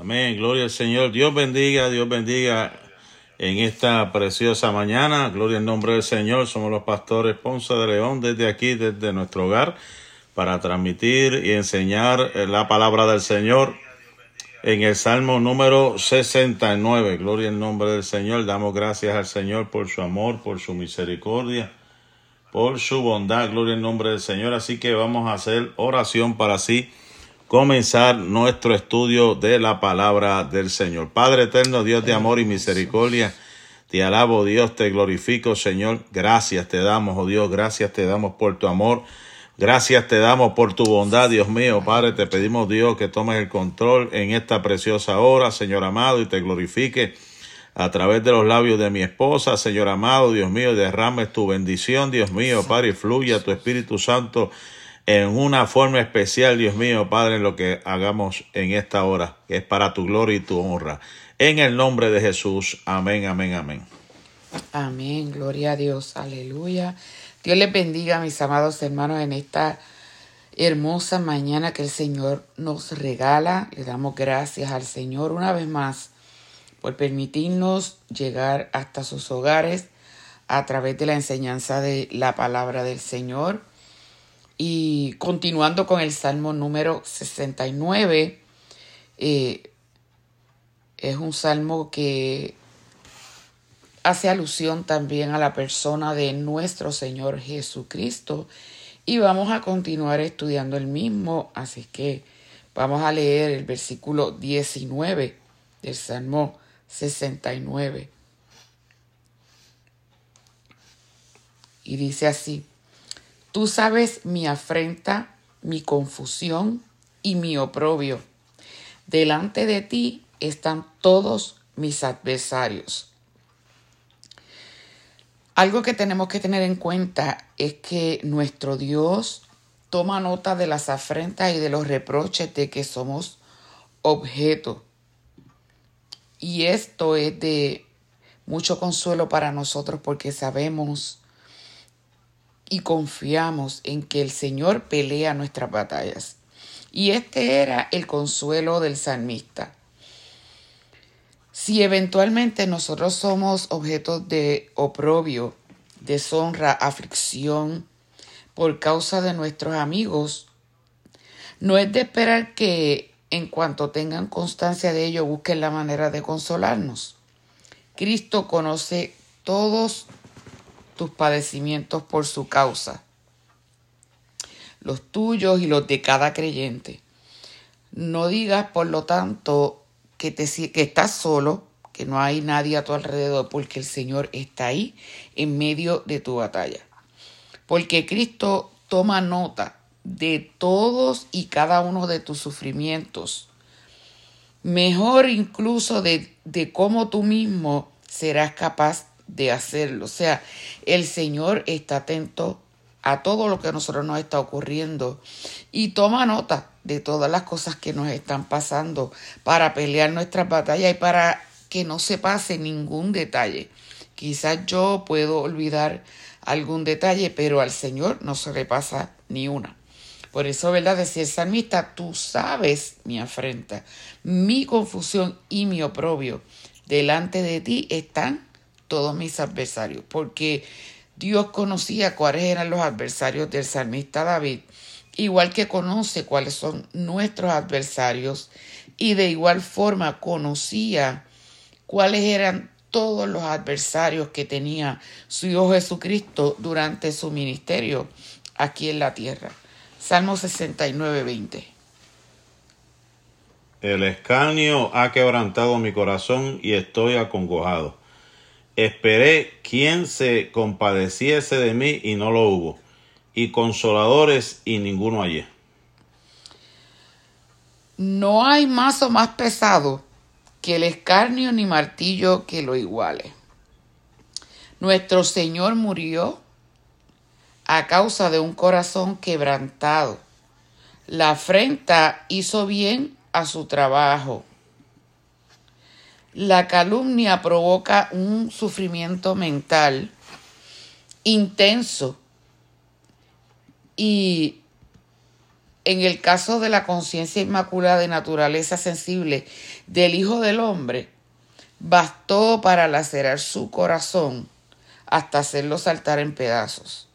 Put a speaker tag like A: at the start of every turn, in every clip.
A: Amén, gloria al Señor. Dios bendiga, Dios bendiga en esta preciosa mañana. Gloria al nombre del Señor. Somos los pastores Ponce de León desde aquí, desde nuestro hogar, para transmitir y enseñar la palabra del Señor en el Salmo número 69. Gloria al nombre del Señor. Damos gracias al Señor por su amor, por su misericordia, por su bondad. Gloria al nombre del Señor. Así que vamos a hacer oración para así comenzar nuestro estudio de la palabra del Señor. Padre eterno, Dios de amor y misericordia, te alabo Dios, te glorifico Señor, gracias te damos, oh Dios, gracias te damos por tu amor, gracias te damos por tu bondad, Dios mío, Padre, te pedimos Dios que tomes el control en esta preciosa hora, Señor amado, y te glorifique a través de los labios de mi esposa, Señor amado, Dios mío, derrames tu bendición, Dios mío, Padre, y fluya tu Espíritu Santo en una forma especial, Dios mío, Padre, lo que hagamos en esta hora, es para tu gloria y tu honra. En el nombre de Jesús, amén, amén, amén.
B: Amén, gloria a Dios, aleluya. Dios les bendiga, mis amados hermanos, en esta hermosa mañana que el Señor nos regala. Le damos gracias al Señor una vez más por permitirnos llegar hasta sus hogares a través de la enseñanza de la palabra del Señor. Y continuando con el Salmo número 69, eh, es un salmo que hace alusión también a la persona de nuestro Señor Jesucristo. Y vamos a continuar estudiando el mismo, así que vamos a leer el versículo 19 del Salmo 69. Y dice así, Tú sabes mi afrenta, mi confusión y mi oprobio. Delante de ti están todos mis adversarios. Algo que tenemos que tener en cuenta es que nuestro Dios toma nota de las afrentas y de los reproches de que somos objeto. Y esto es de mucho consuelo para nosotros porque sabemos y confiamos en que el Señor pelea nuestras batallas. Y este era el consuelo del salmista. Si eventualmente nosotros somos objetos de oprobio, deshonra, aflicción por causa de nuestros amigos, no es de esperar que en cuanto tengan constancia de ello busquen la manera de consolarnos. Cristo conoce todos tus padecimientos por su causa, los tuyos y los de cada creyente. No digas, por lo tanto, que, te, que estás solo, que no hay nadie a tu alrededor, porque el Señor está ahí en medio de tu batalla. Porque Cristo toma nota de todos y cada uno de tus sufrimientos. Mejor incluso de, de cómo tú mismo serás capaz de hacerlo. O sea, el Señor está atento a todo lo que a nosotros nos está ocurriendo y toma nota de todas las cosas que nos están pasando para pelear nuestras batallas y para que no se pase ningún detalle. Quizás yo puedo olvidar algún detalle, pero al Señor no se le pasa ni una. Por eso, ¿verdad? Decía el salmista, tú sabes mi afrenta, mi confusión y mi oprobio. Delante de ti están todos mis adversarios, porque Dios conocía cuáles eran los adversarios del salmista David, igual que conoce cuáles son nuestros adversarios, y de igual forma conocía cuáles eran todos los adversarios que tenía su Hijo Jesucristo durante su ministerio aquí en la tierra. Salmo 69, 20.
A: El escarnio ha quebrantado mi corazón y estoy acongojado. Esperé quien se compadeciese de mí y no lo hubo, y consoladores y ninguno hallé.
B: No hay mazo más pesado que el escarnio ni martillo que lo iguale. Nuestro Señor murió a causa de un corazón quebrantado. La afrenta hizo bien a su trabajo la calumnia provoca un sufrimiento mental intenso y en el caso de la conciencia inmaculada de naturaleza sensible del Hijo del Hombre, bastó para lacerar su corazón hasta hacerlo saltar en pedazos.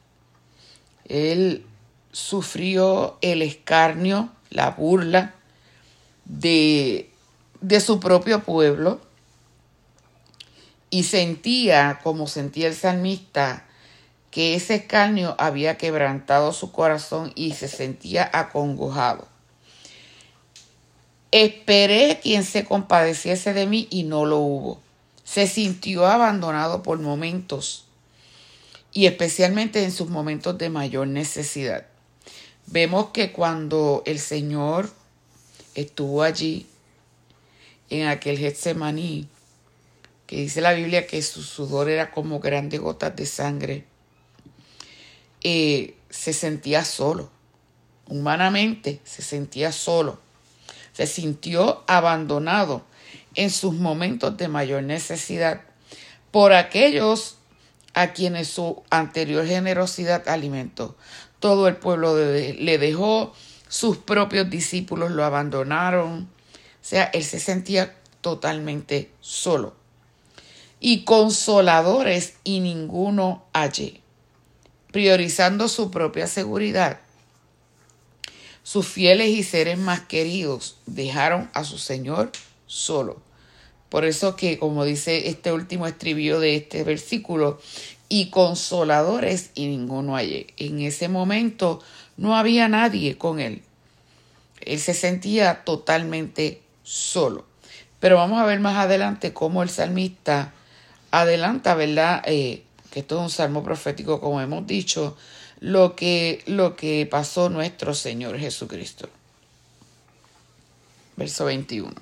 B: Él sufrió el escarnio, la burla de, de su propio pueblo y sentía, como sentía el salmista, que ese escarnio había quebrantado su corazón y se sentía acongojado. Esperé quien se compadeciese de mí y no lo hubo. Se sintió abandonado por momentos y especialmente en sus momentos de mayor necesidad. Vemos que cuando el Señor estuvo allí en aquel Getsemaní, que dice la Biblia que su sudor era como grandes gotas de sangre, eh, se sentía solo, humanamente se sentía solo, se sintió abandonado en sus momentos de mayor necesidad por aquellos a quienes su anterior generosidad alimentó. Todo el pueblo le dejó, sus propios discípulos lo abandonaron, o sea, él se sentía totalmente solo y consoladores y ninguno allí, priorizando su propia seguridad. Sus fieles y seres más queridos dejaron a su Señor solo. Por eso que, como dice este último estribillo de este versículo, y consoladores y ninguno allí. En ese momento no había nadie con él. Él se sentía totalmente solo. Pero vamos a ver más adelante cómo el salmista adelanta, ¿verdad? Eh, que esto es un salmo profético, como hemos dicho, lo que, lo que pasó nuestro Señor Jesucristo. Verso 21.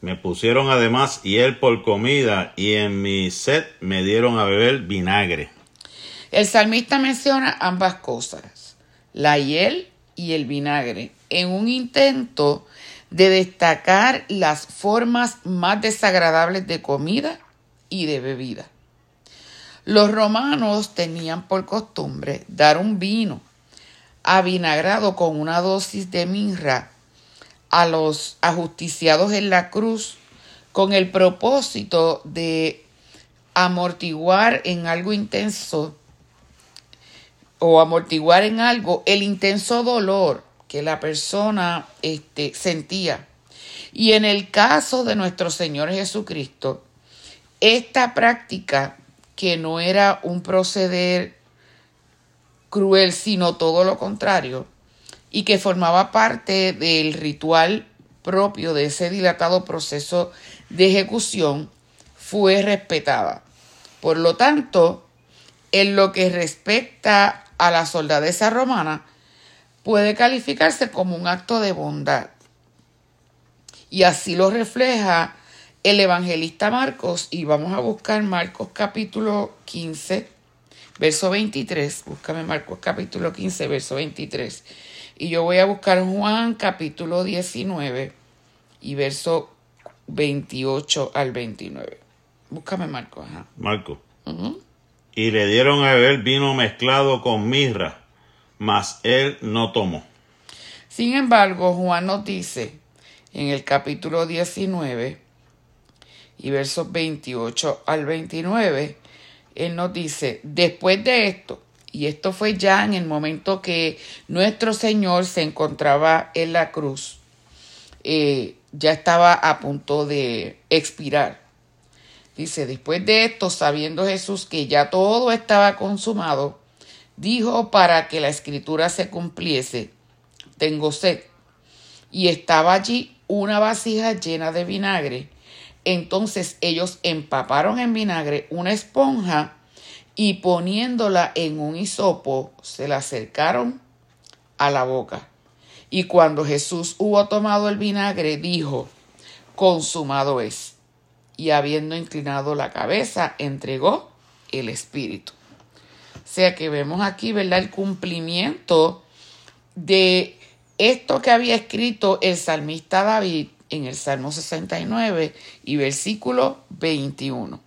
A: Me pusieron además hiel por comida y en mi sed me dieron a beber vinagre.
B: El salmista menciona ambas cosas, la hiel y el vinagre, en un intento de destacar las formas más desagradables de comida y de bebida. Los romanos tenían por costumbre dar un vino avinagrado con una dosis de mirra a los ajusticiados en la cruz con el propósito de amortiguar en algo intenso o amortiguar en algo el intenso dolor que la persona este, sentía. Y en el caso de nuestro Señor Jesucristo, esta práctica, que no era un proceder cruel, sino todo lo contrario, y que formaba parte del ritual propio de ese dilatado proceso de ejecución, fue respetada. Por lo tanto, en lo que respecta a la soldadesa romana, puede calificarse como un acto de bondad. Y así lo refleja el evangelista Marcos y vamos a buscar Marcos capítulo 15, verso 23. Búscame Marcos capítulo 15, verso 23. Y yo voy a buscar Juan capítulo 19 y verso 28 al 29. Búscame Marcos. Ajá.
A: Marco. Y le dieron a beber vino mezclado con mirra, mas él no tomó.
B: Sin embargo, Juan nos dice en el capítulo 19 y versos 28 al 29, él nos dice, después de esto, y esto fue ya en el momento que nuestro Señor se encontraba en la cruz, eh, ya estaba a punto de expirar. Dice, después de esto, sabiendo Jesús que ya todo estaba consumado, dijo para que la escritura se cumpliese, tengo sed. Y estaba allí una vasija llena de vinagre entonces ellos empaparon en vinagre una esponja y poniéndola en un hisopo se la acercaron a la boca. Y cuando Jesús hubo tomado el vinagre, dijo, consumado es. Y habiendo inclinado la cabeza, entregó el espíritu. O sea que vemos aquí, ¿verdad? El cumplimiento de esto que había escrito el salmista David en el Salmo 69 y versículo 21.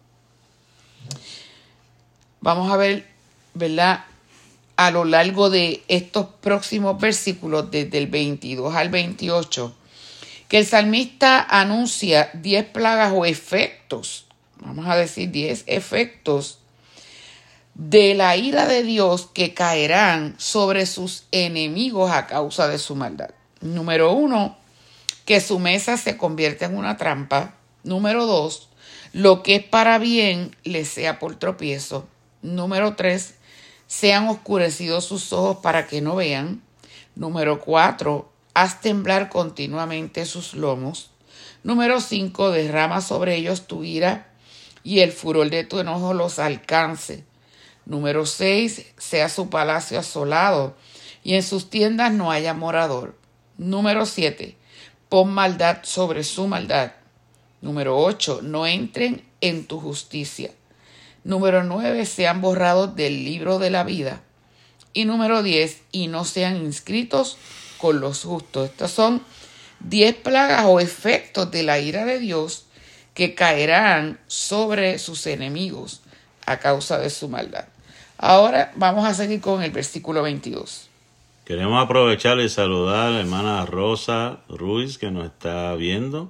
B: Vamos a ver, ¿verdad? a lo largo de estos próximos versículos, desde el 22 al 28, que el salmista anuncia 10 plagas o efectos, vamos a decir 10 efectos de la ira de Dios que caerán sobre sus enemigos a causa de su maldad. Número uno, que su mesa se convierta en una trampa. Número dos, lo que es para bien le sea por tropiezo. Número tres, sean oscurecidos sus ojos para que no vean. Número cuatro, haz temblar continuamente sus lomos. Número cinco, derrama sobre ellos tu ira y el furor de tu enojo los alcance. Número 6. Sea su palacio asolado y en sus tiendas no haya morador. Número 7. Pon maldad sobre su maldad. Número 8. No entren en tu justicia. Número 9. Sean borrados del libro de la vida. Y número 10. Y no sean inscritos con los justos. Estas son 10 plagas o efectos de la ira de Dios que caerán sobre sus enemigos a causa de su maldad. Ahora vamos a seguir con el versículo 22.
A: Queremos aprovechar y saludar a la hermana Rosa Ruiz que nos está viendo,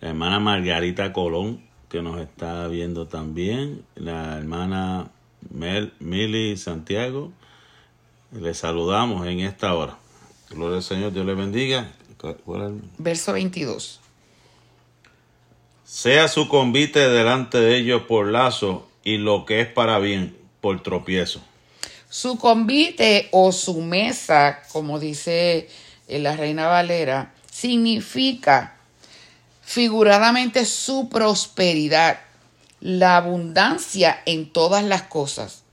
A: la hermana Margarita Colón que nos está viendo también, la hermana Mel, Mili Santiago. Le saludamos en esta hora. Gloria al Señor, Dios le bendiga.
B: Verso 22.
A: Sea su convite delante de ellos por lazo y lo que es para bien por tropiezo.
B: Su convite o su mesa, como dice eh, la Reina Valera, significa figuradamente su prosperidad, la abundancia en todas las cosas.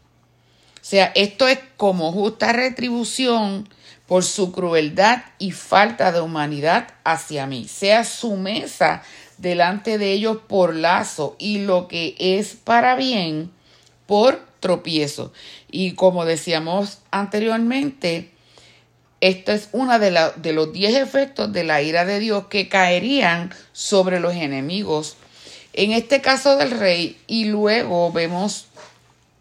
B: O sea, esto es como justa retribución por su crueldad y falta de humanidad hacia mí. Sea su mesa delante de ellos por lazo y lo que es para bien por Y como decíamos anteriormente, esto es uno de, de los diez efectos de la ira de Dios que caerían sobre los enemigos. En este caso del rey, y luego vemos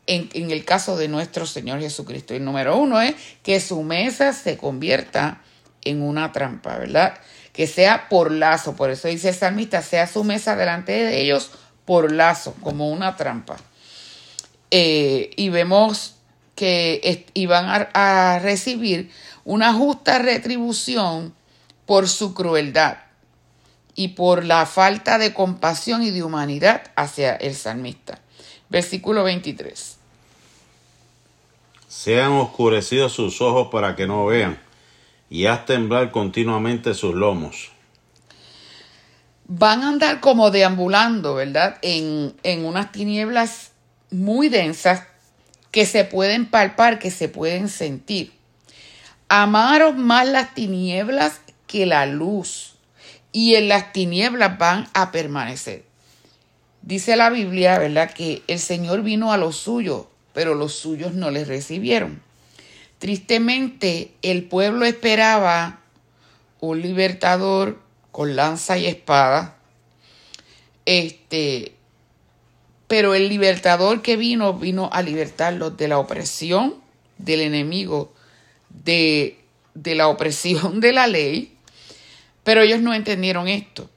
B: en, en, el caso de nuestro Señor Jesucristo. El número uno es que su mesa se convierta en una trampa, ¿verdad? Que sea por lazo. Por eso dice el salmista, sea su mesa delante de ellos por lazo, como una trampa. Eh, y vemos que iban a, recibir una justa retribución por su crueldad y por la falta de compasión y de humanidad hacia el salmista. Versículo 23.
A: Sean oscurecidos sus ojos para que no vean, y haz temblar continuamente sus lomos.
B: Van a andar como deambulando, ¿verdad? En, en unas tinieblas muy densas que se pueden palpar, que se pueden sentir. Amaros más las tinieblas que la luz, y en las tinieblas van a permanecer. Dice la Biblia, ¿verdad?, que el Señor vino a los suyos, pero los suyos no les recibieron. Tristemente, el pueblo esperaba un libertador con lanza y espada, este, pero el libertador que vino, vino a libertarlos de la opresión del enemigo, de, de la opresión de la ley. Pero ellos no entendieron esto.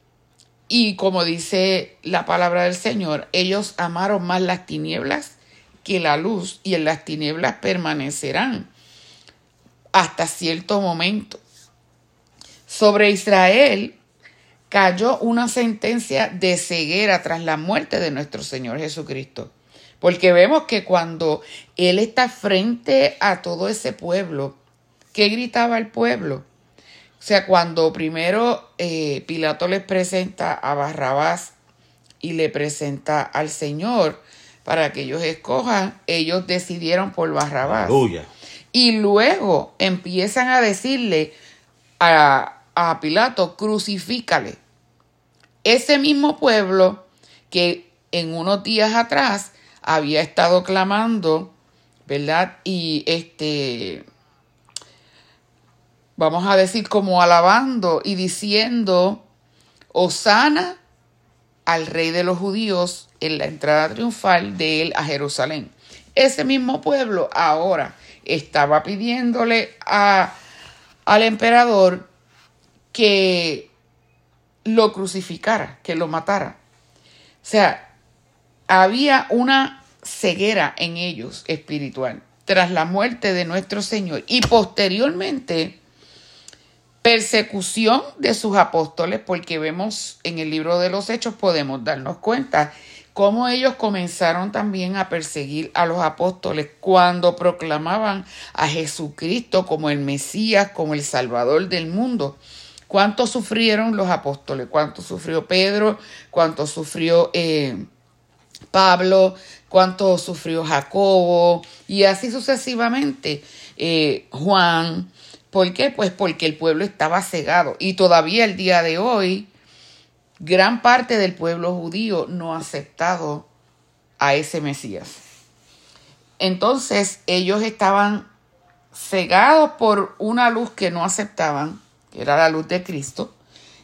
B: Y como dice la palabra del Señor, ellos amaron más las tinieblas que la luz y en las tinieblas permanecerán hasta cierto momento. Sobre Israel cayó una sentencia de ceguera tras la muerte de nuestro Señor Jesucristo. Porque vemos que cuando Él está frente a todo ese pueblo, ¿qué gritaba el pueblo? O sea, cuando primero eh, Pilato les presenta a Barrabás y le presenta al Señor para que ellos escojan, ellos decidieron por Barrabás. Y luego empiezan a decirle a, a Pilato, crucifícale. Ese mismo pueblo que en unos días atrás había estado clamando, ¿verdad? Y este, vamos a decir como alabando y diciendo, Osana al rey de los judíos en la entrada triunfal de él a Jerusalén. ese mismo pueblo ahora estaba pidiéndole a, al emperador que lo crucificara, que lo matara. O sea, había una ceguera en ellos espiritual tras la muerte de nuestro Señor y posteriormente persecución de sus apóstoles, porque vemos en el libro de los Hechos, podemos darnos cuenta cómo ellos comenzaron también a perseguir a los apóstoles cuando proclamaban a Jesucristo como el Mesías, como el Salvador del mundo. ¿Cuánto sufrieron los apóstoles? ¿Cuánto sufrió Pedro? ¿Cuánto sufrió eh, Pablo? ¿Cuánto sufrió Jacobo? Y así sucesivamente. Eh, Juan, ¿Por qué? Pues porque el pueblo estaba cegado y todavía el día de hoy gran parte del pueblo judío no ha aceptado a ese Mesías. Entonces ellos estaban cegados por una luz que no aceptaban, era la luz de Cristo,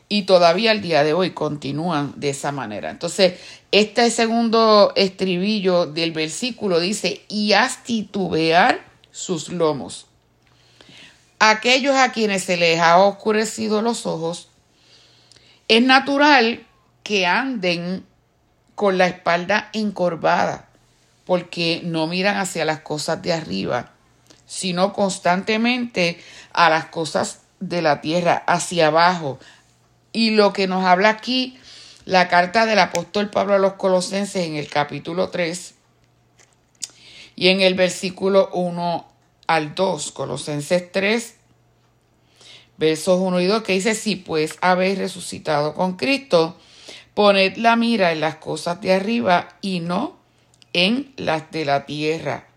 B: y todavía el día de hoy continúan de esa manera. Entonces, este segundo estribillo del versículo dice, y haz titubear sus lomos aquellos a quienes se les ha oscurecido los ojos, es natural que anden con la espalda encorvada, porque no miran hacia las cosas de arriba, sino constantemente a las cosas de la tierra, hacia abajo. Y lo que nos habla aquí la carta del apóstol Pablo a los Colosenses en el capítulo 3 y en el versículo 1 al 2, Colosenses 3, versos 1 y 2, que dice, si pues habéis resucitado con Cristo, poned la mira en las cosas de arriba y no en las de la tierra.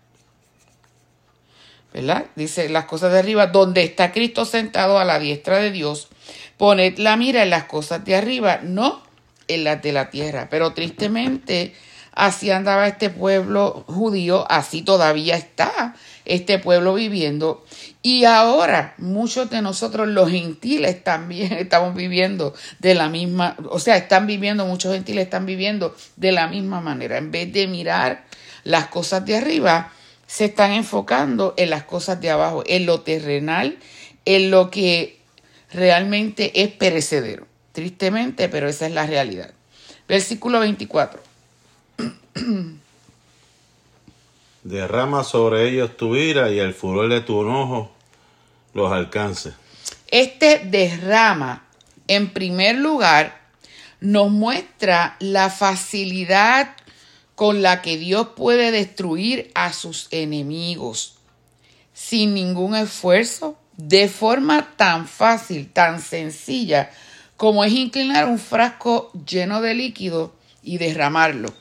B: ¿Verdad? Dice las cosas de arriba, donde está Cristo sentado a la diestra de Dios, poned la mira en las cosas de arriba, no en las de la tierra. Pero tristemente, así andaba este pueblo judío, así todavía está este pueblo viviendo. Y ahora muchos de nosotros los gentiles también estamos viviendo de la misma, o sea, están viviendo, muchos gentiles están viviendo de la misma manera. En vez de mirar las cosas de arriba, se están enfocando en las cosas de abajo, en lo terrenal, en lo que realmente es perecedero. Tristemente, pero esa es la realidad. Versículo 24.
A: Derrama sobre ellos tu ira y el furor de tu enojo los alcance.
B: Este derrama, en primer lugar, nos muestra la facilidad con la que Dios puede destruir a sus enemigos sin ningún esfuerzo, de forma tan fácil, tan sencilla, como es inclinar un frasco lleno de líquido y derramarlo.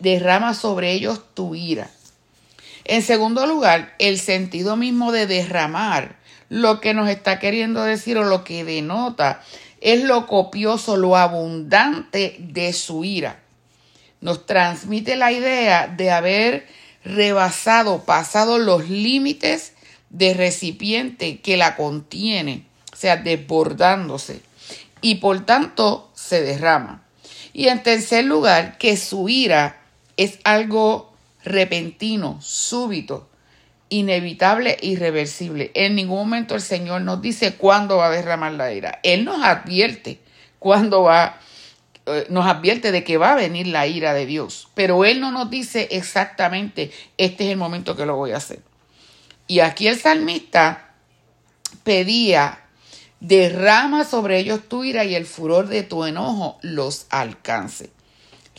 B: Derrama sobre ellos tu ira. En segundo lugar, el sentido mismo de derramar, lo que nos está queriendo decir o lo que denota es lo copioso, lo abundante de su ira. Nos transmite la idea de haber rebasado, pasado los límites de recipiente que la contiene, o sea, desbordándose, y por tanto se derrama. Y en tercer lugar, que su ira es algo repentino, súbito, inevitable, irreversible. En ningún momento el Señor nos dice cuándo va a derramar la ira. Él nos advierte cuándo va, nos advierte de que va a venir la ira de Dios. Pero Él no nos dice exactamente, este es el momento que lo voy a hacer. Y aquí el salmista pedía, derrama sobre ellos tu ira y el furor de tu enojo los alcance.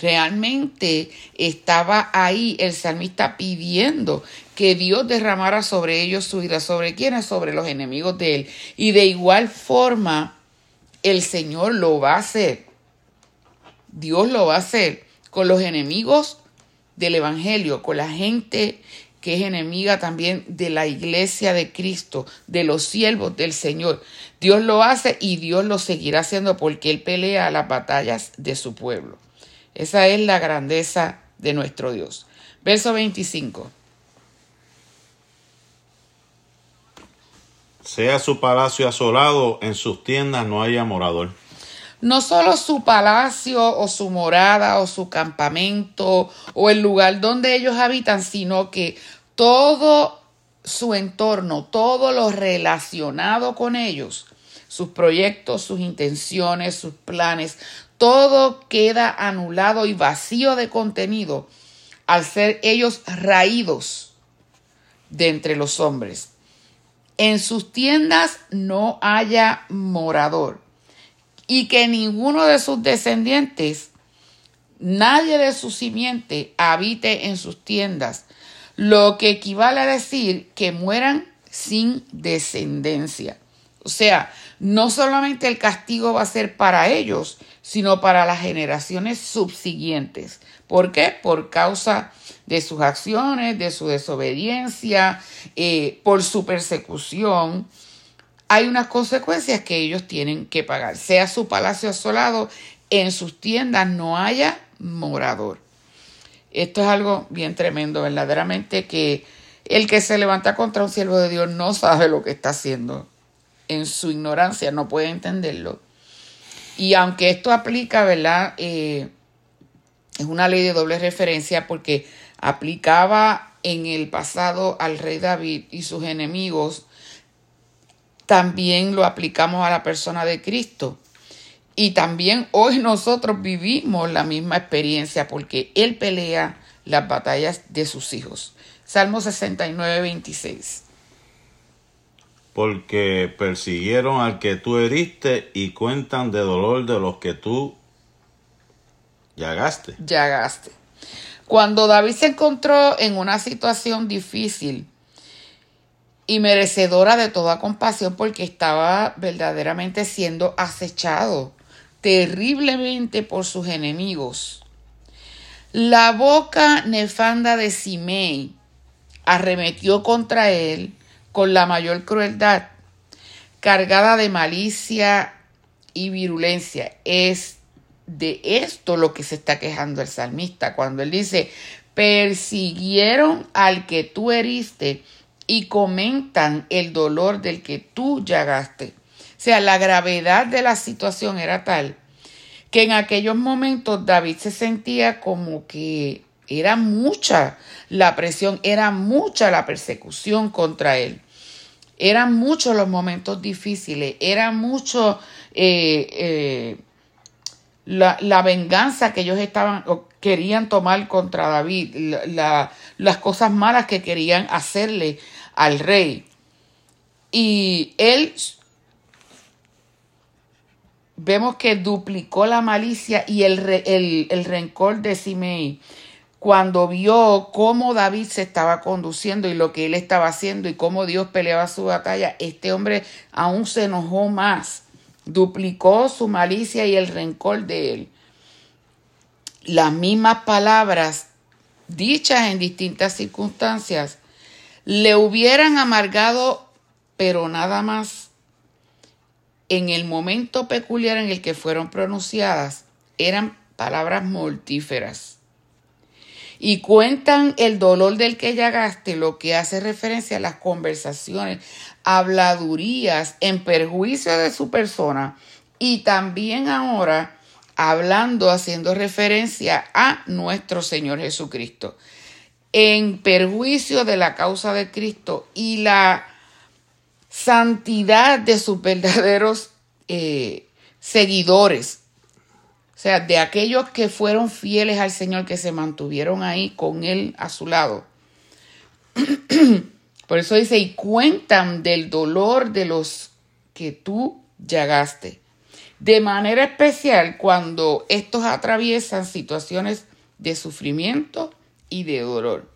B: Realmente estaba ahí el salmista pidiendo que Dios derramara sobre ellos su ira. ¿Sobre quiénes? Sobre los enemigos de él. Y de igual forma, el Señor lo va a hacer. Dios lo va a hacer con los enemigos del Evangelio, con la gente que es enemiga también de la iglesia de Cristo, de los siervos del Señor. Dios lo hace y Dios lo seguirá haciendo porque Él pelea las batallas de su pueblo. Esa es la grandeza de nuestro Dios. Verso 25.
A: Sea su palacio asolado, en sus tiendas no haya morador.
B: No solo su palacio o su morada o su campamento o el lugar donde ellos habitan, sino que todo su entorno, todo lo relacionado con ellos, sus proyectos, sus intenciones, sus planes, todo queda anulado y vacío de contenido al ser ellos raídos de entre los hombres. En sus tiendas no haya morador y que ninguno de sus descendientes, nadie de su simiente, habite en sus tiendas, lo que equivale a decir que mueran sin descendencia. O sea, no solamente el castigo va a ser para ellos, sino para las generaciones subsiguientes. ¿Por qué? Por causa de sus acciones, de su desobediencia, eh, por su persecución hay unas consecuencias que ellos tienen que pagar. Sea su palacio asolado, en sus tiendas no haya morador. Esto es algo bien tremendo, verdaderamente que el que se levanta contra un siervo de Dios no sabe lo que está haciendo. En su ignorancia no puede entenderlo. Y aunque esto aplica, ¿verdad? Eh, es una ley de doble referencia porque aplicaba en el pasado al rey David y sus enemigos también lo aplicamos a la persona de Cristo. Y también hoy nosotros vivimos la misma experiencia porque Él pelea las batallas de sus hijos. Salmo 69, 26.
A: Porque persiguieron al que tú heriste y cuentan de dolor de los que tú llagaste.
B: Llagaste. Cuando David se encontró en una situación difícil, y merecedora de toda compasión porque estaba verdaderamente siendo acechado terriblemente por sus enemigos. La boca nefanda de Simei arremetió contra él con la mayor crueldad, cargada de malicia y virulencia. Es de esto lo que se está quejando el salmista cuando él dice, persiguieron al que tú heriste y comentan el dolor del que tú llagaste. O sea, la gravedad de la situación era tal que en aquellos momentos David se sentía como que era mucha la presión, era mucha la persecución contra él. Eran muchos los momentos difíciles, era mucho eh, eh, la, venganza que ellos estaban o querían tomar contra David, las cosas malas que querían hacerle al rey. Y él vemos que duplicó la malicia y el, el, rencor de Simei cuando vio cómo David se estaba conduciendo y lo que él estaba haciendo y cómo Dios peleaba su batalla, este hombre aún se enojó más, duplicó su malicia y el rencor de él. Las mismas palabras dichas en distintas circunstancias le hubieran amargado, pero nada más en el momento peculiar en el que fueron pronunciadas, eran palabras mortíferas. Y cuentan el dolor del que llagaste, lo que hace referencia a las conversaciones, habladurías en perjuicio de su persona y también ahora hablando, haciendo referencia a nuestro Señor Jesucristo en perjuicio de la causa de Cristo y la santidad de sus verdaderos eh, seguidores. O sea, de aquellos que fueron fieles al Señor, que se mantuvieron ahí con Él a su lado. Por eso dice, y cuentan del dolor de los que tú llagaste. De manera especial cuando estos atraviesan situaciones de sufrimiento y de dolor,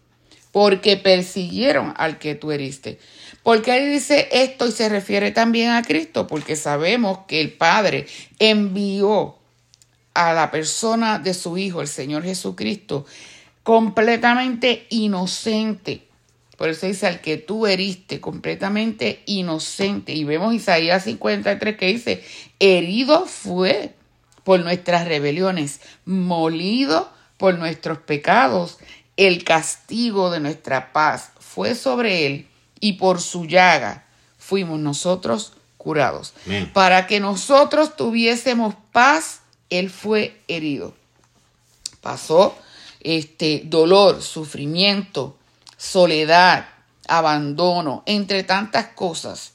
B: porque persiguieron al que tú heriste. ¿Por qué dice esto y se refiere también a Cristo? Porque sabemos que el Padre envió a la persona de su Hijo, el Señor Jesucristo, completamente inocente. Por eso dice al que tú heriste, completamente inocente. Y vemos Isaías 53 que dice, herido fue por nuestras rebeliones, molido por nuestros pecados el castigo de nuestra paz fue sobre él y por su llaga fuimos nosotros curados. Para que nosotros tuviésemos paz, Él fue herido. Pasó este dolor, sufrimiento, soledad, abandono, entre tantas cosas.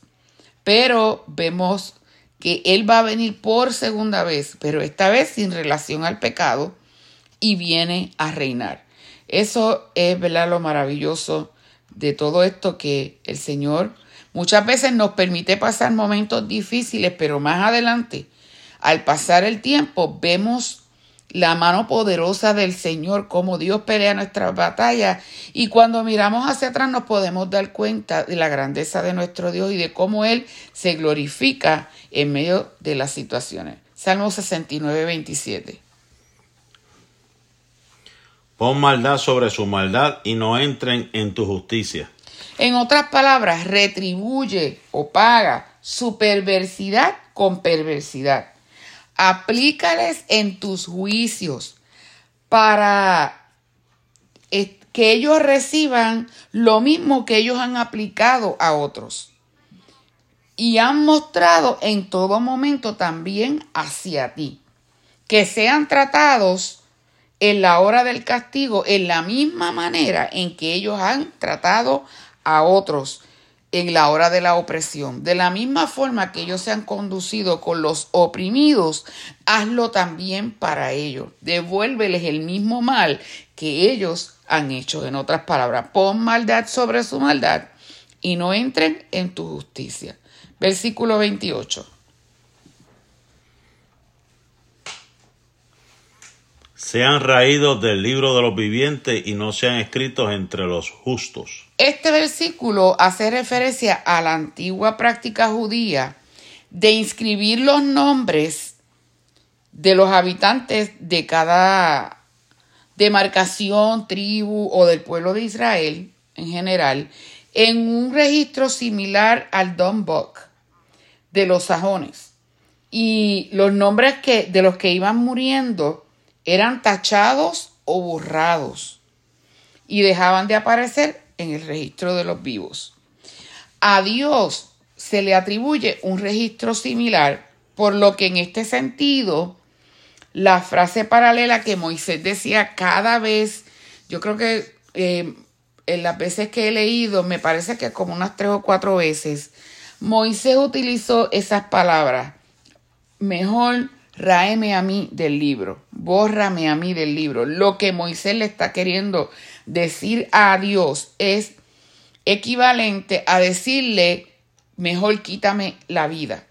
B: Pero vemos que Él va a venir por segunda vez, pero esta vez sin relación al pecado, y viene a reinar. Eso es ¿verdad? lo maravilloso de todo esto que el Señor muchas veces nos permite pasar momentos difíciles, pero más adelante, al pasar el tiempo, vemos la mano poderosa del Señor, cómo Dios pelea nuestras batallas. Y cuando miramos hacia atrás nos podemos dar cuenta de la grandeza de nuestro Dios y de cómo Él se glorifica en medio de las situaciones. Salmo 69, 27.
A: Pon maldad sobre su maldad y no entren en tu justicia.
B: En otras palabras, retribuye o paga su perversidad con perversidad aplícales en tus juicios para eh, que ellos reciban lo mismo que ellos han aplicado a otros. Y han mostrado en todo momento también hacia ti. Que sean tratados en la hora del castigo en la misma manera en que ellos han tratado a otros en la hora de la opresión. De la misma forma que ellos se han conducido con los oprimidos, hazlo también para ellos. Devuélveles el mismo mal que ellos han hecho. En otras palabras, pon maldad sobre su maldad y no entren en tu justicia. Versículo 28.
A: sean raídos del libro de los vivientes y no sean escritos entre los justos.
B: Este versículo hace referencia a la antigua práctica judía de inscribir los nombres de los habitantes de cada demarcación, tribu o del pueblo de Israel en general en un registro similar al Book de los sajones. Y los nombres que, de los que iban muriendo eran tachados o borrados y dejaban de aparecer en el registro de los vivos. A Dios se le atribuye un registro similar, por lo que en este sentido, la frase paralela que Moisés decía cada vez, yo creo que eh, en las veces que he leído, me parece que como unas tres o cuatro veces, Moisés utilizó esas palabras. Mejor Ráeme a mí del libro, bórrame a mí del libro. Lo que Moisés le está queriendo decir a Dios es equivalente a decirle, mejor quítame la vida.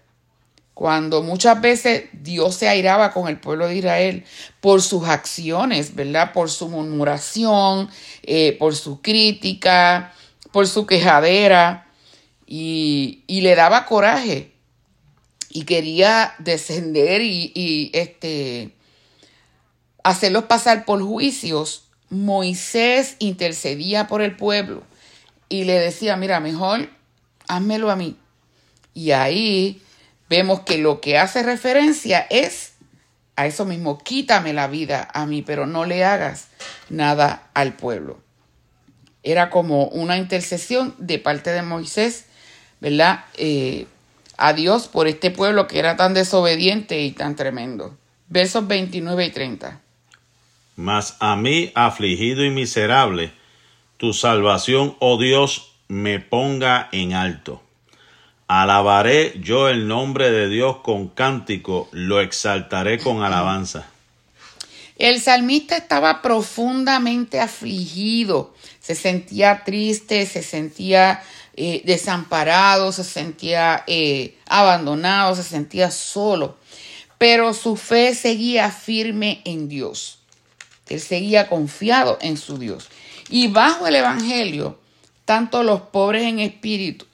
B: Cuando muchas veces Dios se airaba con el pueblo de Israel por sus acciones, ¿verdad? Por su murmuración, eh, por su crítica, por su quejadera, y, y le daba coraje y quería descender y, este, hacerlos pasar por juicios, Moisés intercedía por el pueblo y le decía, mira, mejor házmelo a mí. Y ahí vemos que lo que hace referencia es a eso mismo, quítame la vida a mí, pero no le hagas nada al pueblo. Era como una intercesión de parte de Moisés, ¿verdad? Eh, a Dios por este pueblo que era tan desobediente y tan tremendo. Versos 29 y 30.
A: Mas a mí, afligido y miserable, tu salvación, oh Dios, me ponga en alto. Alabaré yo el nombre de Dios con cántico, lo exaltaré con alabanza.
B: El salmista estaba profundamente afligido, se sentía triste, se sentía eh, desamparado, se sentía eh, abandonado, se sentía solo. Pero su fe seguía firme en Dios. Él seguía confiado en su Dios. Y bajo el Evangelio, tanto los pobres en espíritu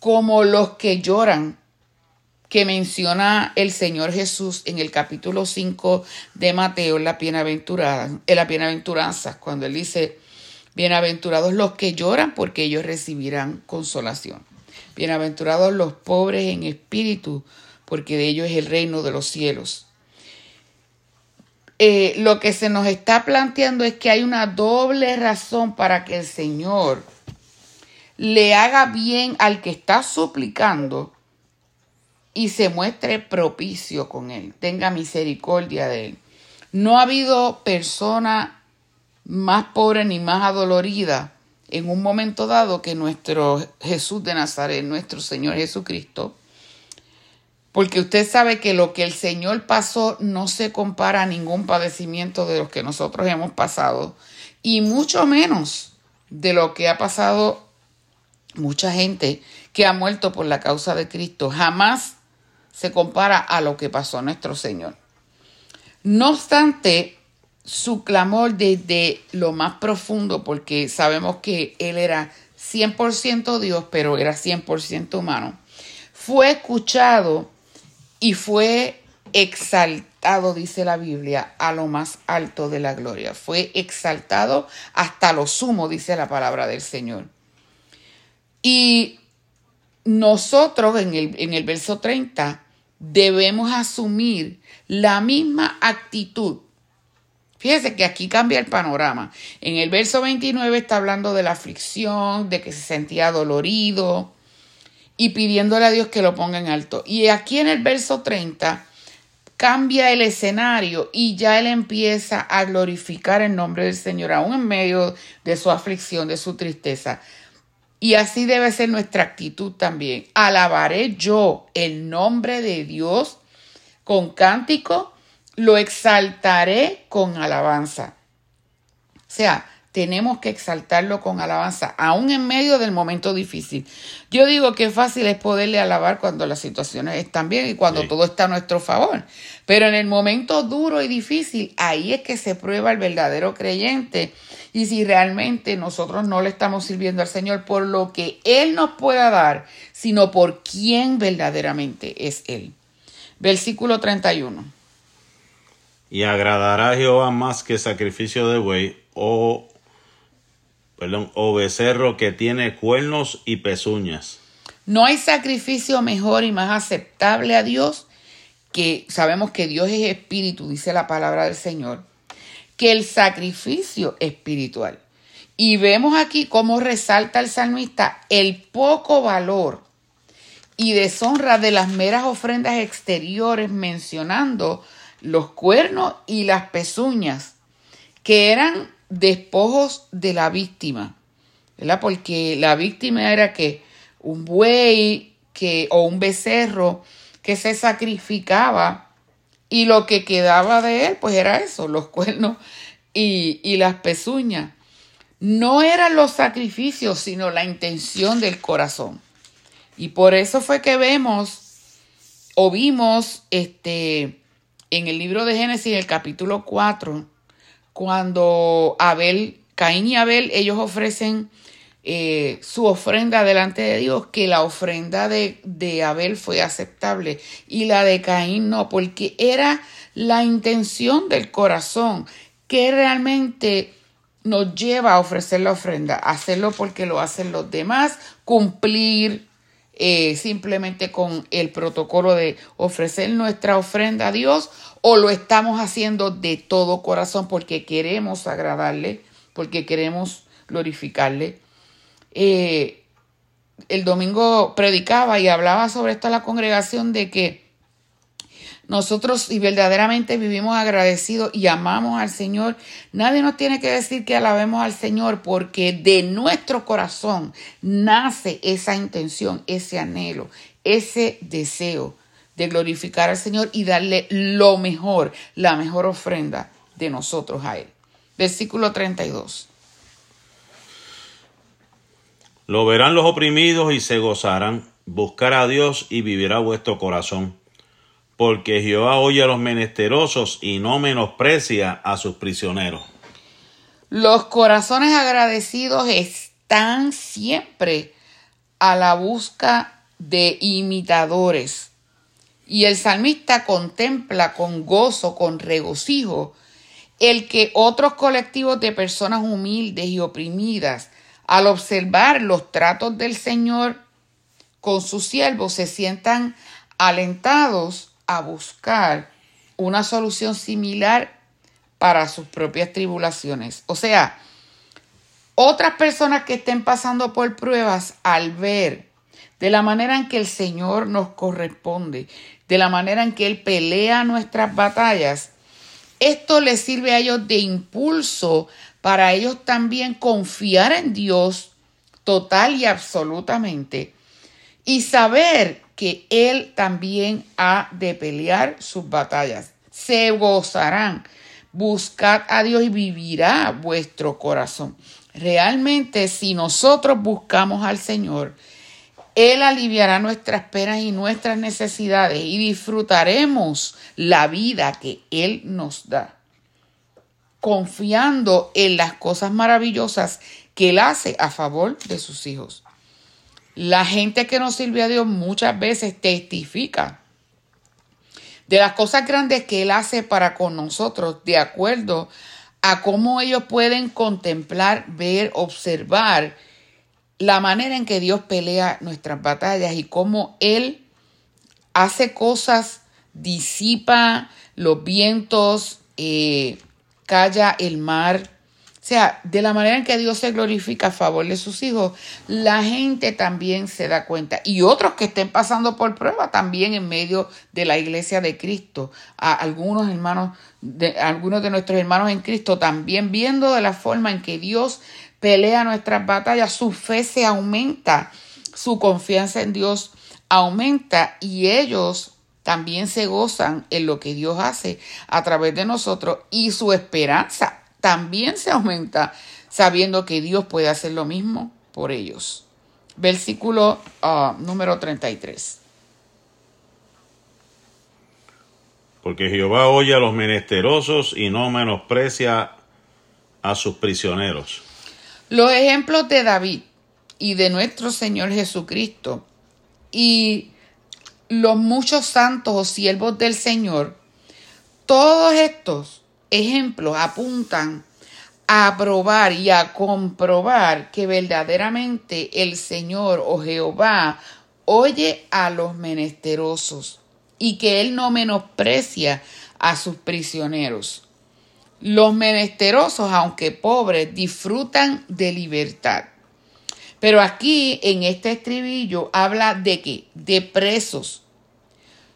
B: como los que lloran, que menciona el Señor Jesús en el capítulo 5 de Mateo, en la bienaventuranza, en la bienaventuranza, cuando él dice, Bienaventurados los que lloran porque ellos recibirán consolación. Bienaventurados los pobres en espíritu porque de ellos es el reino de los cielos. Eh, lo que se nos está planteando es que hay una doble razón para que el Señor le haga bien al que está suplicando y se muestre propicio con él, tenga misericordia de él. No ha habido persona más pobre ni más adolorida en un momento dado que nuestro Jesús de Nazaret, nuestro Señor Jesucristo, porque usted sabe que lo que el Señor pasó no se compara a ningún padecimiento de los que nosotros hemos pasado, y mucho menos de lo que ha pasado mucha gente que ha muerto por la causa de Cristo. Jamás se compara a lo que pasó nuestro Señor. No obstante, su clamor desde lo más profundo, porque sabemos que Él era 100% Dios, pero era 100% humano, fue escuchado y fue exaltado, dice la Biblia, a lo más alto de la gloria. Fue exaltado hasta lo sumo, dice la palabra del Señor. Y nosotros en el, en el verso 30 debemos asumir la misma actitud. Fíjese que aquí cambia el panorama. En el verso 29 está hablando de la aflicción, de que se sentía dolorido y pidiéndole a Dios que lo ponga en alto. Y aquí en el verso 30 cambia el escenario y ya él empieza a glorificar el nombre del Señor, aún en medio de su aflicción, de su tristeza. Y así debe ser nuestra actitud también. Alabaré yo el nombre de Dios con cántico, lo exaltaré con alabanza. O sea, tenemos que exaltarlo con alabanza, aún en medio del momento difícil. Yo digo que fácil es poderle alabar cuando las situaciones están bien y cuando todo está a nuestro favor. Pero en el momento duro y difícil, ahí es que se prueba el verdadero creyente. Y si realmente nosotros no le estamos sirviendo al Señor por lo que Él nos pueda dar, sino por quién verdaderamente es Él. Versículo 31.
A: Y agradará a Jehová más que sacrificio de buey o perdón, o becerro que tiene cuernos y pezuñas.
B: No hay sacrificio mejor y más aceptable a Dios que sabemos que Dios es espíritu, dice la palabra del Señor, que el sacrificio espiritual. Y vemos aquí cómo resalta el salmista el poco valor y deshonra de las meras ofrendas exteriores, mencionando los cuernos y las pezuñas, que eran despojos de la víctima, ¿verdad? Porque la víctima era que un buey que, o un becerro que se sacrificaba y lo que quedaba de él, pues era eso, los cuernos y, y las pezuñas. No eran los sacrificios, sino la intención del corazón. Y por eso fue que vemos o vimos este, en el libro de Génesis, el capítulo 4, cuando Abel, Caín y Abel, ellos ofrecen eh, su ofrenda delante de Dios, que la ofrenda de, de Abel fue aceptable y la de Caín no, porque era la intención del corazón que realmente nos lleva a ofrecer la ofrenda, hacerlo porque lo hacen los demás, cumplir eh, simplemente con el protocolo de ofrecer nuestra ofrenda a Dios o lo estamos haciendo de todo corazón porque queremos agradarle, porque queremos glorificarle. Eh, el domingo predicaba y hablaba sobre esto a la congregación de que nosotros si verdaderamente vivimos agradecidos y amamos al Señor, nadie nos tiene que decir que alabemos al Señor porque de nuestro corazón nace esa intención, ese anhelo, ese deseo de glorificar al Señor y darle lo mejor, la mejor ofrenda de nosotros a Él. Versículo 32.
A: Lo verán los oprimidos y se gozarán. Buscar a Dios y vivirá vuestro corazón porque Jehová oye a los menesterosos y no menosprecia a sus prisioneros.
B: Los corazones agradecidos están siempre a la busca de imitadores. Y el salmista contempla con gozo, con regocijo, el que otros colectivos de personas humildes y oprimidas, al observar los tratos del Señor con sus siervos, se sientan alentados a buscar una solución similar para sus propias tribulaciones. O sea, otras personas que estén pasando por pruebas al ver de la manera en que el Señor nos corresponde, de la manera en que Él pelea nuestras batallas, esto les sirve a ellos de impulso para ellos también confiar en Dios total y absolutamente y saber que Él también ha de pelear sus batallas. Se gozarán. Buscad a Dios y vivirá vuestro corazón. Realmente si nosotros buscamos al Señor, Él aliviará nuestras penas y nuestras necesidades y disfrutaremos la vida que Él nos da, confiando en las cosas maravillosas que Él hace a favor de sus hijos. La gente que no sirve a Dios muchas veces testifica de las cosas grandes que Él hace para con nosotros, de acuerdo a cómo ellos pueden contemplar, ver, observar la manera en que Dios pelea nuestras batallas y cómo Él hace cosas, disipa los vientos, eh, calla el mar, sea, de la manera en que Dios se glorifica a favor de sus hijos, la gente también se da cuenta. Y otros que estén pasando por prueba también en medio de la iglesia de Cristo. A algunos hermanos, de, algunos de nuestros hermanos en Cristo también viendo de la forma en que Dios pelea nuestras batallas, su fe se aumenta, su confianza en Dios aumenta y ellos también se gozan en lo que Dios hace a través de nosotros y su esperanza también se aumenta sabiendo que Dios puede hacer lo mismo por ellos. Versículo uh, número 33.
A: Porque Jehová oye a los menesterosos y no menosprecia a sus prisioneros.
B: Los ejemplos de David y de nuestro Señor Jesucristo y los muchos santos o siervos del Señor, todos estos ejemplos apuntan a probar y a comprobar que verdaderamente el Señor o Jehová oye a los menesterosos y que Él no menosprecia a sus prisioneros. Los menesterosos, aunque pobres, disfrutan de libertad. Pero aquí en este estribillo habla de qué? De presos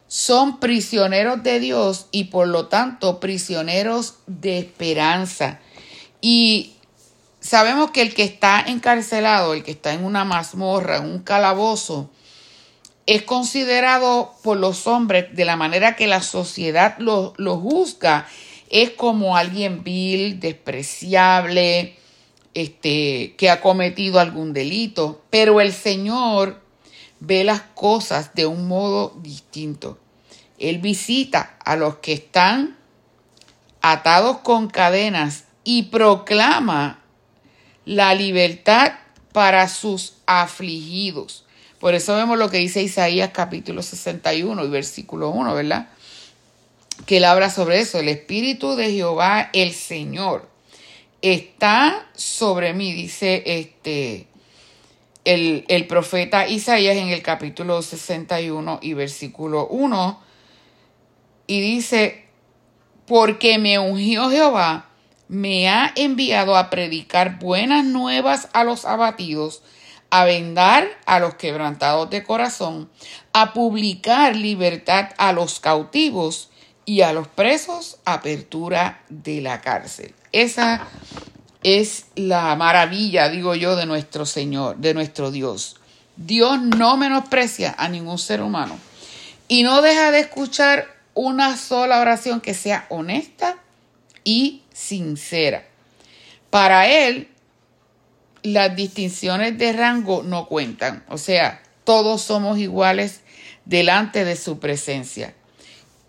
B: son prisioneros de Dios y por lo tanto prisioneros de esperanza. Y sabemos que el que está encarcelado, el que está en una mazmorra, en un calabozo, es considerado por los hombres de la manera que la sociedad lo, lo juzga, es como alguien vil, despreciable, este, que ha cometido algún delito. Pero el Señor ve las cosas de un modo distinto. Él visita a los que están atados con cadenas y proclama la libertad para sus afligidos. Por eso vemos lo que dice Isaías capítulo 61 y versículo 1, ¿verdad? Que él habla sobre eso. El Espíritu de Jehová, el Señor, está sobre mí, dice este el, profeta Isaías en el capítulo 61 y versículo 1, y dice, porque me ungió Jehová, me ha enviado a predicar buenas nuevas a los abatidos, a vendar a los quebrantados de corazón, a publicar libertad a los cautivos y a los presos apertura de la cárcel. Esa es la maravilla, digo yo, de nuestro Señor, de nuestro Dios. Dios no menosprecia a ningún ser humano y no deja de escuchar una sola oración que sea honesta y sincera. Para Él, las distinciones de rango no cuentan, o sea, todos somos iguales delante de su presencia.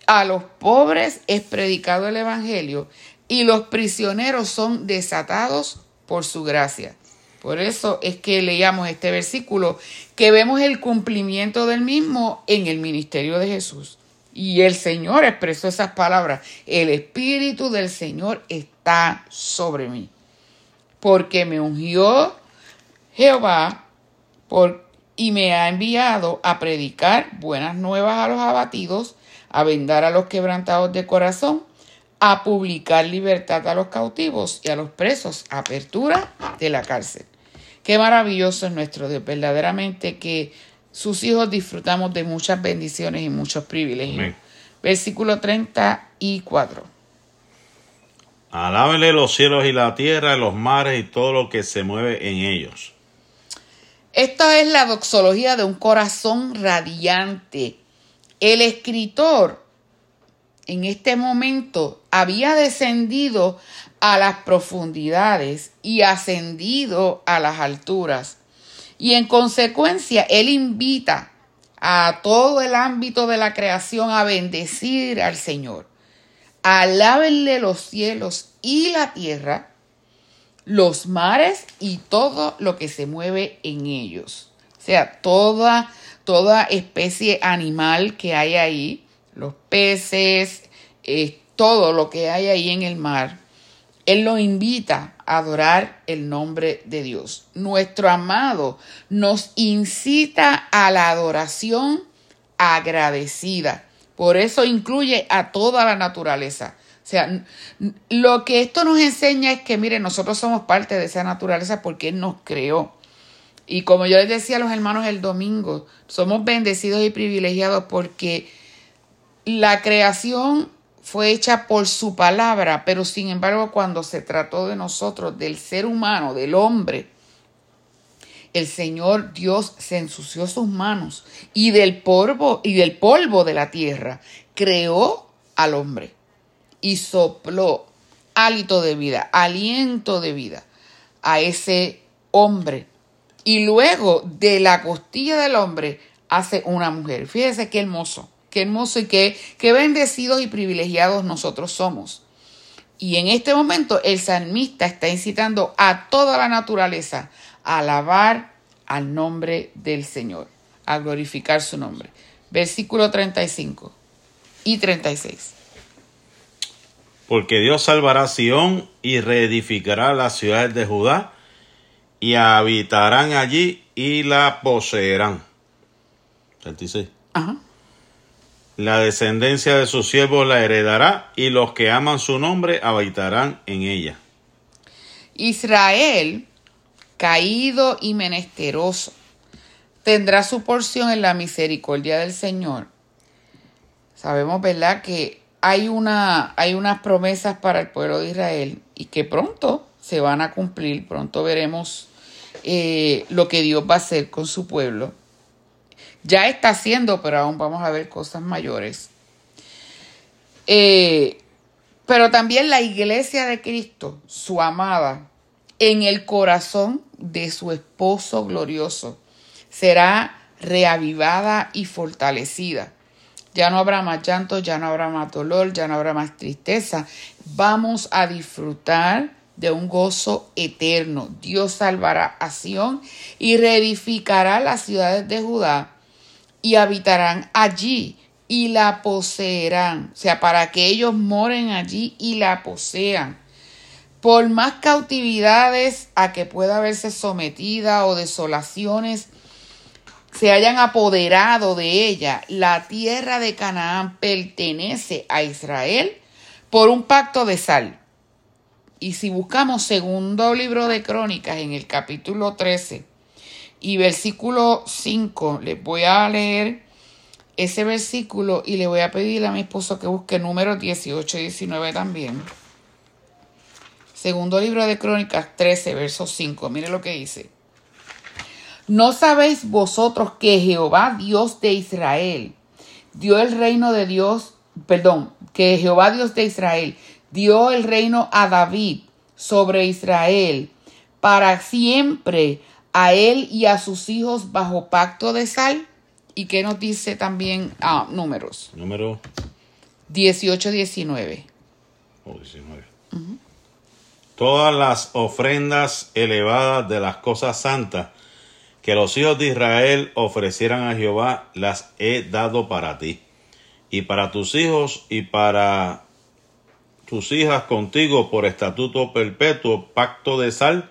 B: A los pobres es predicado el Evangelio y los prisioneros son desatados por su gracia. Por eso es que leíamos este versículo, que vemos el cumplimiento del mismo en el ministerio de Jesús. Y el Señor expresó esas palabras. El Espíritu del Señor está sobre mí. Porque me ungió Jehová y me ha enviado a predicar buenas nuevas a los abatidos, a vendar a los quebrantados de corazón, a publicar libertad a los cautivos y a los presos, apertura de la cárcel. Qué maravilloso es nuestro Dios, verdaderamente que sus hijos disfrutamos de muchas bendiciones y muchos privilegios.
A: Amén.
B: Versículo 34.
A: Alábenle los cielos y la tierra, los mares y todo lo que se mueve en ellos.
B: Esta es la doxología de un corazón radiante. El escritor en este momento había descendido a las profundidades y ascendido a las alturas. Y en consecuencia, él invita a todo el ámbito de la creación a bendecir al Señor. Alábenle los cielos y la tierra, los mares y todo lo que se mueve en ellos. O sea, toda, toda especie animal que hay ahí, los peces, eh, todo lo que hay ahí en el mar. Él lo invita a adorar el nombre de Dios. Nuestro amado nos incita a la adoración agradecida. Por eso incluye a toda la naturaleza. O sea, lo que esto nos enseña es que, miren, nosotros somos parte de esa naturaleza porque Él nos creó. Y como yo les decía a los hermanos el domingo, somos bendecidos y privilegiados porque la creación fue hecha por su palabra, pero sin embargo cuando se trató de nosotros, del ser humano, del hombre, el Señor Dios se ensució sus manos y del polvo y del polvo de la tierra creó al hombre y sopló hálito de vida, aliento de vida a ese hombre. Y luego de la costilla del hombre hace una mujer. Fíjese qué hermoso, qué hermoso y qué, qué bendecidos y privilegiados nosotros somos. Y en este momento el salmista está incitando a toda la naturaleza a alabar al nombre del Señor, a glorificar su nombre. Versículo 35 y 36.
A: Porque Dios salvará a Sión y reedificará las ciudades de Judá y habitarán allí y la poseerán. 36.
B: Ajá.
A: La descendencia de sus siervos la heredará y los que aman su nombre habitarán en ella.
B: Israel, caído y menesteroso, tendrá su porción en la misericordia del Señor. Sabemos, ¿verdad?, que hay, una, hay unas promesas para el pueblo de Israel y que pronto se van a cumplir, pronto veremos eh, lo que Dios va a hacer con su pueblo. Ya está haciendo, pero aún vamos a ver cosas mayores. Eh, pero también la iglesia de Cristo, su amada, en el corazón de su esposo glorioso, será reavivada y fortalecida. Ya no habrá más llanto, ya no habrá más dolor, ya no habrá más tristeza. Vamos a disfrutar de un gozo eterno. Dios salvará a Sión y reedificará las ciudades de Judá y habitarán allí y la poseerán. O sea, para que ellos moren allí y la posean. Por más cautividades a que pueda verse sometida o desolaciones se hayan apoderado de ella, la tierra de Canaán pertenece a Israel por un pacto de sal. Y si buscamos segundo libro de Crónicas en el capítulo 13, y versículo 5. Les voy a leer ese versículo y le voy a pedir a mi esposo que busque números 18 y 19 también. Segundo libro de Crónicas 13, verso 5. Mire lo que dice. ¿No sabéis vosotros que Jehová, Dios de Israel, dio el reino de Dios, perdón, que Jehová, Dios de Israel, dio el reino a David sobre Israel para siempre a él y a sus hijos bajo pacto de sal. ¿Y qué nos dice también ah, números?
A: Número
B: 18, 19.
A: oh, 19. Todas las ofrendas elevadas de las cosas santas que los hijos de Israel ofrecieran a Jehová, las he dado para ti. Y para tus hijos y para tus hijas contigo por estatuto perpetuo, pacto de sal,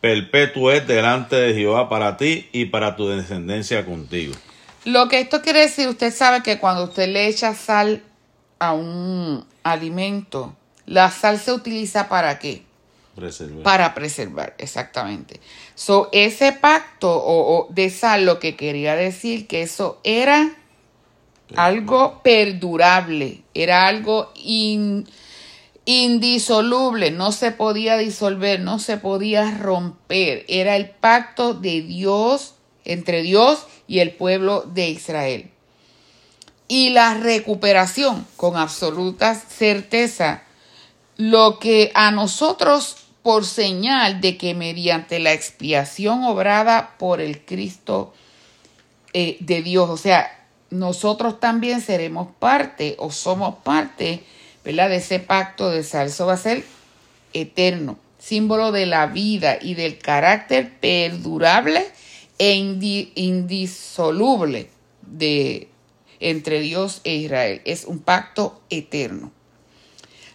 A: perpetuo es delante de Jehová para ti y para tu descendencia contigo.
B: Lo que esto quiere decir, usted sabe que cuando usted le echa sal a un alimento, la sal se utiliza para qué?
A: preservar.
B: Para preservar, exactamente. So, ese pacto o, de sal lo que quería decir que eso era algo perdurable, era algo indisoluble, no se podía disolver, no se podía romper. Era el pacto de Dios, entre Dios y el pueblo de Israel. Y la recuperación, con absoluta certeza, lo que a nosotros por señal de que mediante la expiación obrada por el Cristo eh, de Dios, o sea, nosotros también seremos parte o somos parte, ¿verdad? De ese pacto de sal. Eso va a ser eterno, símbolo de la vida y del carácter perdurable e indisoluble de, entre Dios e Israel. Es un pacto eterno.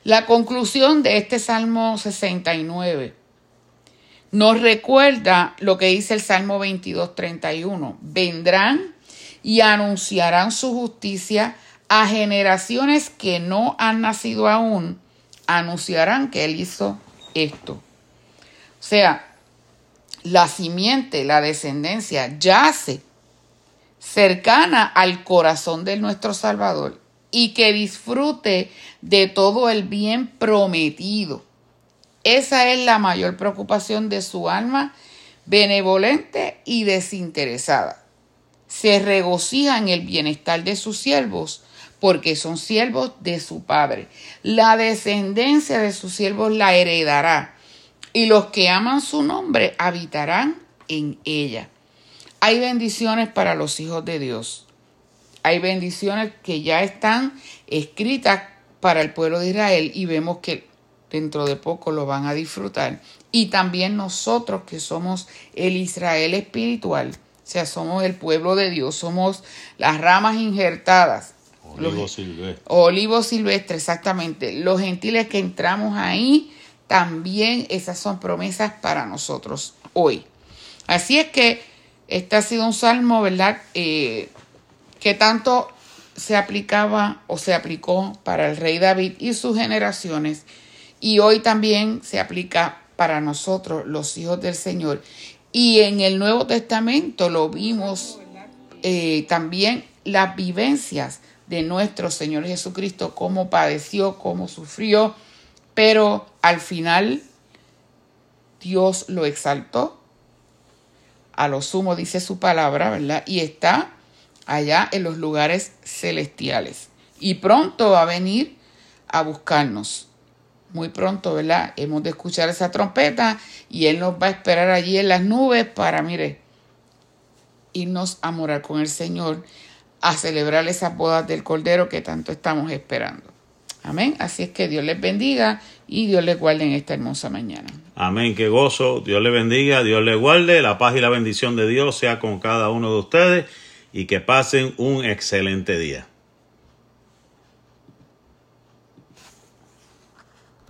B: La conclusión de este Salmo 69 nos recuerda lo que dice el Salmo 22, 31. Vendrán y anunciarán su justicia a generaciones que no han nacido aún, anunciarán que Él hizo esto. O sea, la simiente, la descendencia yace cercana al corazón de nuestro Salvador y que disfrute de todo el bien prometido. Esa es la mayor preocupación de su alma benevolente y desinteresada. Se regocija en el bienestar de sus siervos porque son siervos de su Padre. La descendencia de sus siervos la heredará y los que aman su nombre habitarán en ella. Hay bendiciones para los hijos de Dios hay bendiciones que ya están escritas para el pueblo de Israel y vemos que dentro de poco lo van a disfrutar. Y también nosotros que somos el Israel espiritual, o sea, somos el pueblo de Dios, somos las ramas injertadas.
A: Olivo silvestre.
B: Olivo silvestre, exactamente. Los gentiles que entramos ahí, también esas son promesas para nosotros hoy. Así es que este ha sido un salmo, ¿verdad? Eh, que tanto se aplicaba o se aplicó para el rey David y sus generaciones y hoy también se aplica para nosotros los hijos del Señor. Y en el Nuevo Testamento lo vimos eh, también las vivencias de nuestro Señor Jesucristo, cómo padeció, cómo sufrió, pero al final Dios lo exaltó. A lo sumo dice su palabra, ¿verdad? Y está allá en los lugares celestiales. Y pronto va a venir a buscarnos. Muy pronto, ¿verdad? Hemos de escuchar esa trompeta y Él nos va a esperar allí en las nubes para, mire, irnos a morar con el Señor, a celebrar esas bodas del Cordero que tanto estamos esperando. Amén. Así es que Dios les bendiga y Dios les guarde en esta hermosa mañana.
A: Amén. Qué gozo. Dios les bendiga, Dios les guarde. La paz y la bendición de Dios sea con cada uno de ustedes y que pasen un excelente día.